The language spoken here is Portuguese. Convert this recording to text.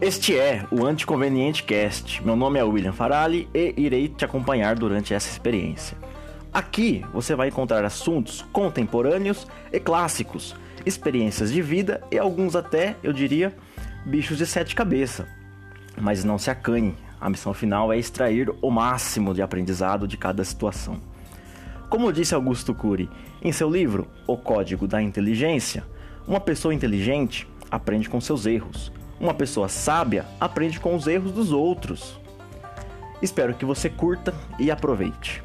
Este é o Anticonveniente Cast. Meu nome é William Farali e irei te acompanhar durante essa experiência. Aqui você vai encontrar assuntos contemporâneos e clássicos, experiências de vida e alguns até, eu diria, bichos de sete cabeças. Mas não se acanhe, a missão final é extrair o máximo de aprendizado de cada situação. Como disse Augusto Cury em seu livro O Código da Inteligência, uma pessoa inteligente aprende com seus erros. Uma pessoa sábia aprende com os erros dos outros. Espero que você curta e aproveite.